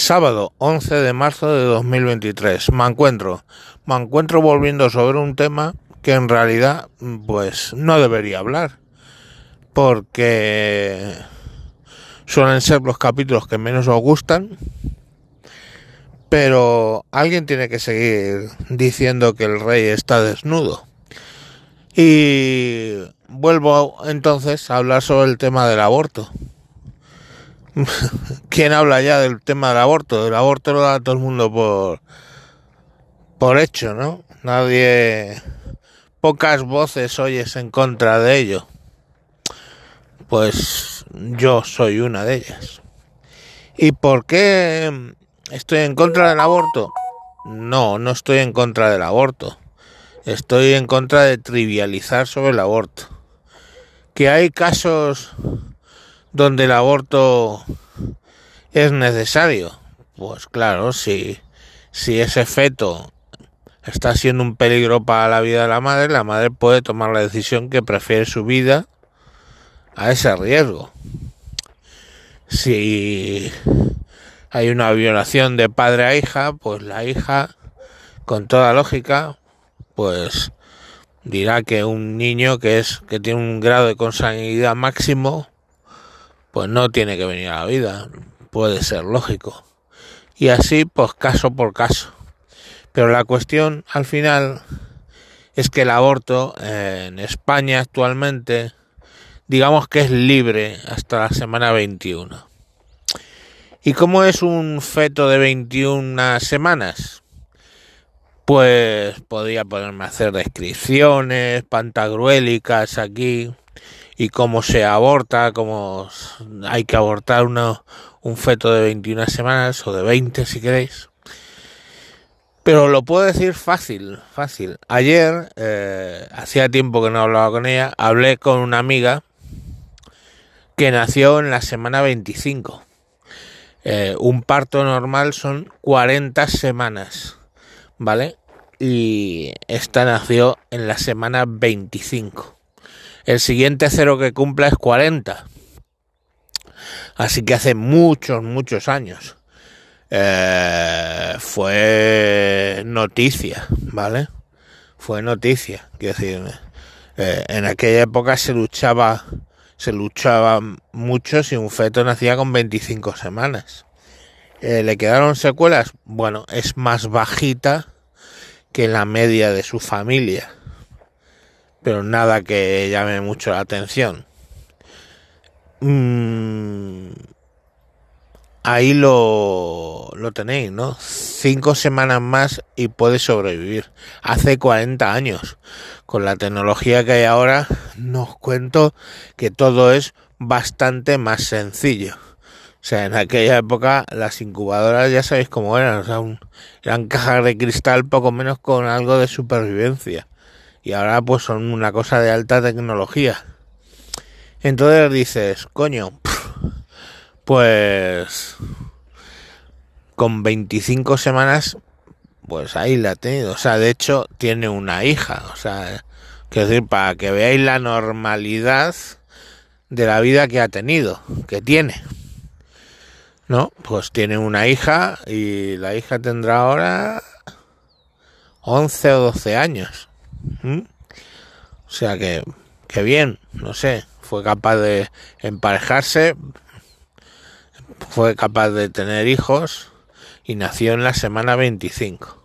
Sábado 11 de marzo de 2023. Me encuentro. Me encuentro volviendo sobre un tema que en realidad pues no debería hablar. Porque suelen ser los capítulos que menos os gustan. Pero alguien tiene que seguir diciendo que el rey está desnudo. Y vuelvo entonces a hablar sobre el tema del aborto. ¿Quién habla ya del tema del aborto? El aborto lo da todo el mundo por, por hecho, ¿no? Nadie, pocas voces oyes en contra de ello. Pues yo soy una de ellas. ¿Y por qué estoy en contra del aborto? No, no estoy en contra del aborto. Estoy en contra de trivializar sobre el aborto. Que hay casos donde el aborto es necesario. Pues claro, si, si ese feto está siendo un peligro para la vida de la madre, la madre puede tomar la decisión que prefiere su vida a ese riesgo. Si hay una violación de padre a hija, pues la hija, con toda lógica, pues dirá que un niño que es que tiene un grado de consanguinidad máximo pues no tiene que venir a la vida, puede ser lógico. Y así, pues caso por caso. Pero la cuestión al final es que el aborto en España actualmente, digamos que es libre hasta la semana 21. ¿Y cómo es un feto de 21 semanas? Pues podría ponerme a hacer descripciones pantagruélicas aquí y cómo se aborta, cómo hay que abortar uno, un feto de 21 semanas o de 20 si queréis. Pero lo puedo decir fácil, fácil. Ayer, eh, hacía tiempo que no hablaba con ella, hablé con una amiga que nació en la semana 25. Eh, un parto normal son 40 semanas, ¿vale? Y esta nació en la semana 25. El siguiente cero que cumpla es 40. Así que hace muchos, muchos años. Eh, fue noticia, ¿vale? Fue noticia, quiero decir, eh, en aquella época se luchaba, se luchaba mucho si un feto nacía con 25 semanas. Eh, ¿Le quedaron secuelas? Bueno, es más bajita que la media de su familia pero nada que llame mucho la atención. Mm, ahí lo, lo tenéis, ¿no? Cinco semanas más y puede sobrevivir. Hace 40 años. Con la tecnología que hay ahora, nos cuento que todo es bastante más sencillo. O sea, en aquella época las incubadoras ya sabéis cómo eran, o sea, eran cajas de cristal poco menos con algo de supervivencia y ahora pues son una cosa de alta tecnología. Entonces dices, coño, pues con 25 semanas, pues ahí la ha tenido. O sea, de hecho tiene una hija. O sea, quiero decir, para que veáis la normalidad de la vida que ha tenido, que tiene. ¿No? Pues tiene una hija y la hija tendrá ahora 11 o 12 años. ¿Mm? O sea que, bien, no sé, fue capaz de emparejarse, fue capaz de tener hijos y nació en la semana 25.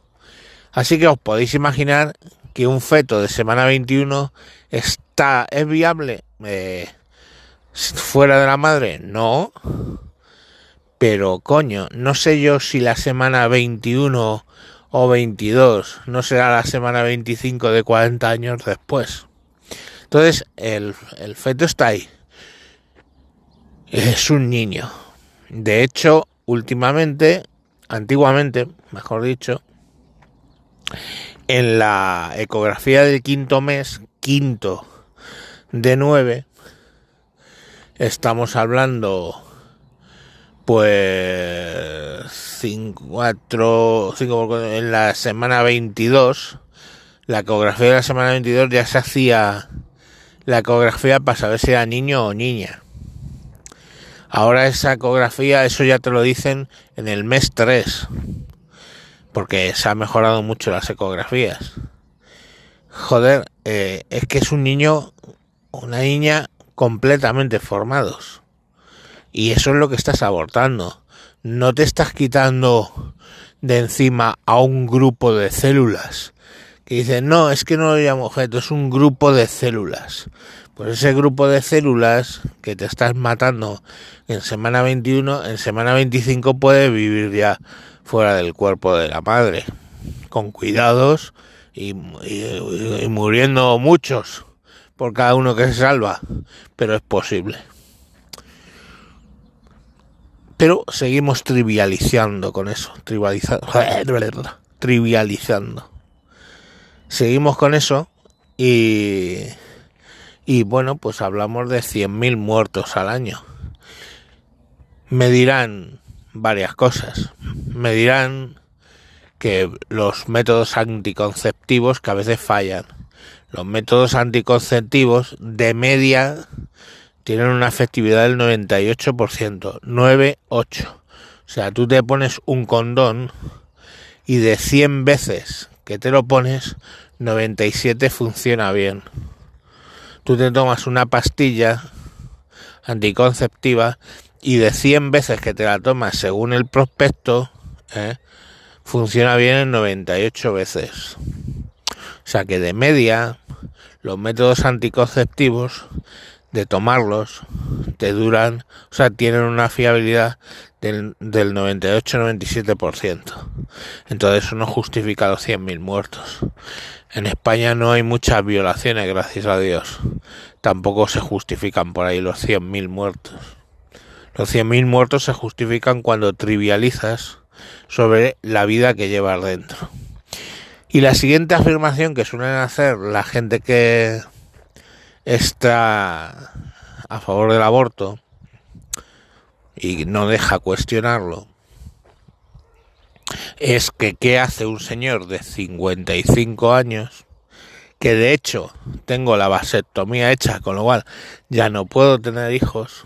Así que os podéis imaginar que un feto de semana 21 está, es viable eh, fuera de la madre, no. Pero coño, no sé yo si la semana 21 o 22, no será la semana 25 de 40 años después. Entonces, el, el feto está ahí. Es un niño. De hecho, últimamente, antiguamente, mejor dicho, en la ecografía del quinto mes, quinto de nueve, estamos hablando pues 5, 4, 5 en la semana 22, la ecografía de la semana 22 ya se hacía la ecografía para saber si era niño o niña. Ahora esa ecografía, eso ya te lo dicen en el mes 3, porque se han mejorado mucho las ecografías. Joder, eh, es que es un niño, una niña completamente formados. Y eso es lo que estás abortando. No te estás quitando de encima a un grupo de células que dicen, no, es que no lo llamo objeto, es un grupo de células. Pues ese grupo de células que te estás matando en semana 21, en semana 25 puede vivir ya fuera del cuerpo de la madre, con cuidados y, y muriendo muchos por cada uno que se salva, pero es posible. Pero seguimos trivializando con eso, trivializando, trivializando. Seguimos con eso y, y bueno, pues hablamos de 100.000 muertos al año. Me dirán varias cosas. Me dirán que los métodos anticonceptivos que a veces fallan. Los métodos anticonceptivos de media tienen una efectividad del 98%, 9-8. O sea, tú te pones un condón y de 100 veces que te lo pones, 97 funciona bien. Tú te tomas una pastilla anticonceptiva y de 100 veces que te la tomas según el prospecto, ¿eh? funciona bien en 98 veces. O sea que de media los métodos anticonceptivos de tomarlos te duran, o sea, tienen una fiabilidad del, del 98-97%. Entonces eso no justifica los 100.000 muertos. En España no hay muchas violaciones, gracias a Dios. Tampoco se justifican por ahí los 100.000 muertos. Los 100.000 muertos se justifican cuando trivializas sobre la vida que llevas dentro. Y la siguiente afirmación que suelen hacer la gente que está a favor del aborto y no deja cuestionarlo es que qué hace un señor de 55 años que de hecho tengo la vasectomía hecha con lo cual ya no puedo tener hijos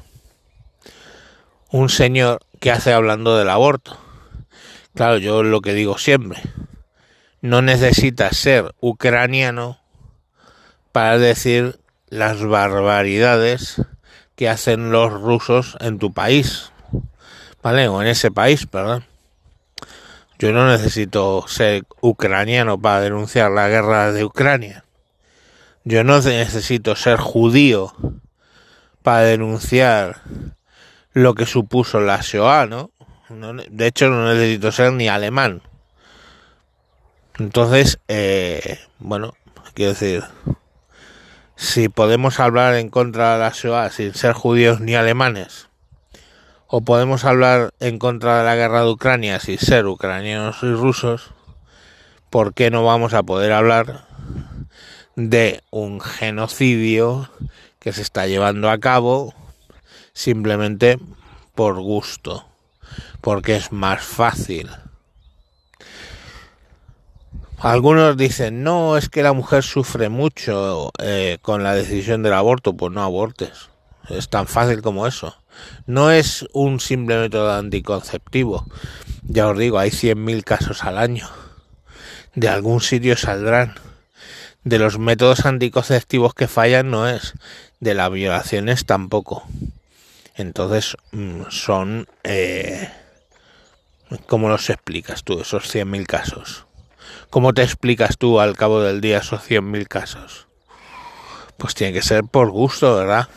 un señor que hace hablando del aborto. Claro yo lo que digo siempre no necesitas ser ucraniano para decir las barbaridades que hacen los rusos en tu país, ¿vale? O en ese país, perdón. Yo no necesito ser ucraniano para denunciar la guerra de Ucrania. Yo no necesito ser judío para denunciar lo que supuso la Shoah, ¿no? De hecho, no necesito ser ni alemán. Entonces, eh, bueno, quiero decir, si podemos hablar en contra de la Shoah sin ser judíos ni alemanes, o podemos hablar en contra de la guerra de Ucrania sin ser ucranianos y rusos, ¿por qué no vamos a poder hablar de un genocidio que se está llevando a cabo simplemente por gusto? Porque es más fácil algunos dicen, no, es que la mujer sufre mucho eh, con la decisión del aborto, pues no abortes. Es tan fácil como eso. No es un simple método anticonceptivo. Ya os digo, hay 100.000 casos al año. De algún sitio saldrán. De los métodos anticonceptivos que fallan no es. De las violaciones tampoco. Entonces mm, son... Eh, ¿Cómo los explicas tú, esos 100.000 casos? ¿Cómo te explicas tú al cabo del día esos 100.000 casos? Pues tiene que ser por gusto, ¿verdad?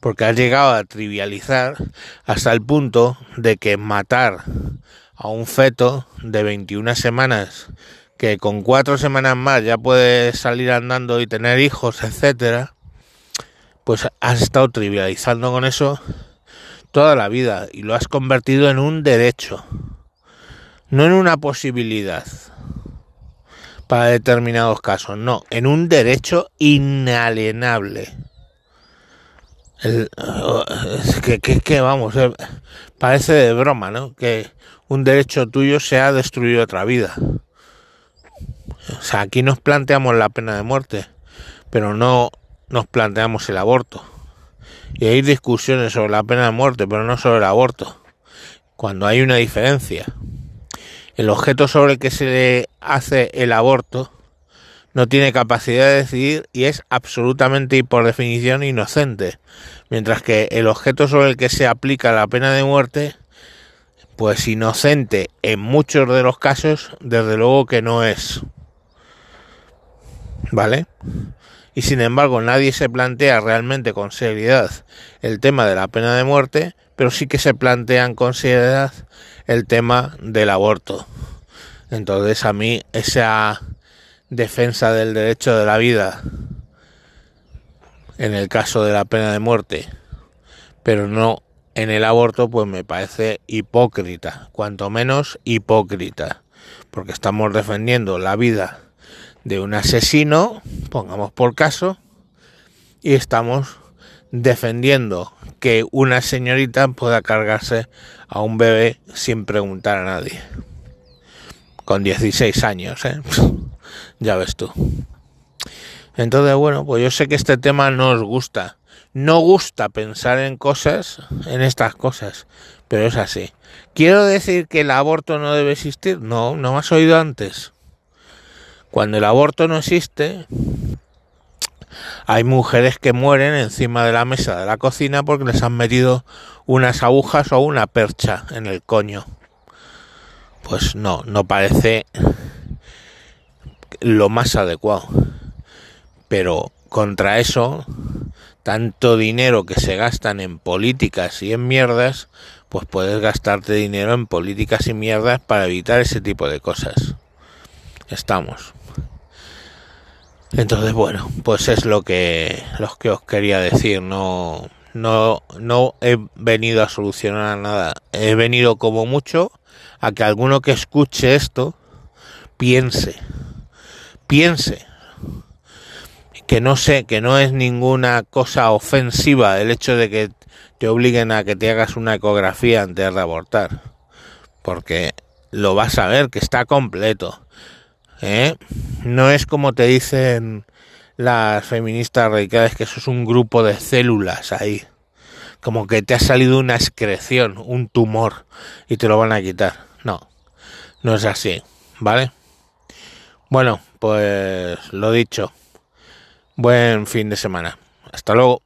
Porque has llegado a trivializar hasta el punto de que matar a un feto de 21 semanas que con cuatro semanas más ya puede salir andando y tener hijos, etcétera, pues has estado trivializando con eso toda la vida y lo has convertido en un derecho, no en una posibilidad para determinados casos, no, en un derecho inalienable. que, que, vamos, eh, parece de broma, ¿no? Que un derecho tuyo sea destruir otra vida. O sea, aquí nos planteamos la pena de muerte, pero no nos planteamos el aborto. Y hay discusiones sobre la pena de muerte, pero no sobre el aborto. Cuando hay una diferencia. El objeto sobre el que se le hace el aborto no tiene capacidad de decidir y es absolutamente y por definición inocente. Mientras que el objeto sobre el que se aplica la pena de muerte, pues inocente en muchos de los casos, desde luego que no es. ¿Vale? Y sin embargo nadie se plantea realmente con seriedad el tema de la pena de muerte, pero sí que se plantean con seriedad el tema del aborto. Entonces a mí esa defensa del derecho de la vida en el caso de la pena de muerte, pero no en el aborto, pues me parece hipócrita, cuanto menos hipócrita, porque estamos defendiendo la vida de un asesino, pongamos por caso, y estamos defendiendo que una señorita pueda cargarse a un bebé sin preguntar a nadie. Con 16 años, ¿eh? Ya ves tú. Entonces, bueno, pues yo sé que este tema no os gusta. No gusta pensar en cosas, en estas cosas, pero es así. ¿Quiero decir que el aborto no debe existir? No, no me has oído antes. Cuando el aborto no existe, hay mujeres que mueren encima de la mesa de la cocina porque les han metido unas agujas o una percha en el coño. Pues no, no parece lo más adecuado. Pero contra eso, tanto dinero que se gastan en políticas y en mierdas, pues puedes gastarte dinero en políticas y mierdas para evitar ese tipo de cosas. Estamos. Entonces, bueno, pues es lo que, lo que os quería decir. No, no, no he venido a solucionar nada. He venido como mucho a que alguno que escuche esto piense piense que no sé, que no es ninguna cosa ofensiva el hecho de que te obliguen a que te hagas una ecografía antes de abortar, porque lo vas a ver que está completo. ¿Eh? No es como te dicen las feministas radicales que eso es un grupo de células ahí, como que te ha salido una excreción, un tumor y te lo van a quitar. No, no es así, ¿vale? Bueno, pues lo dicho. Buen fin de semana. Hasta luego.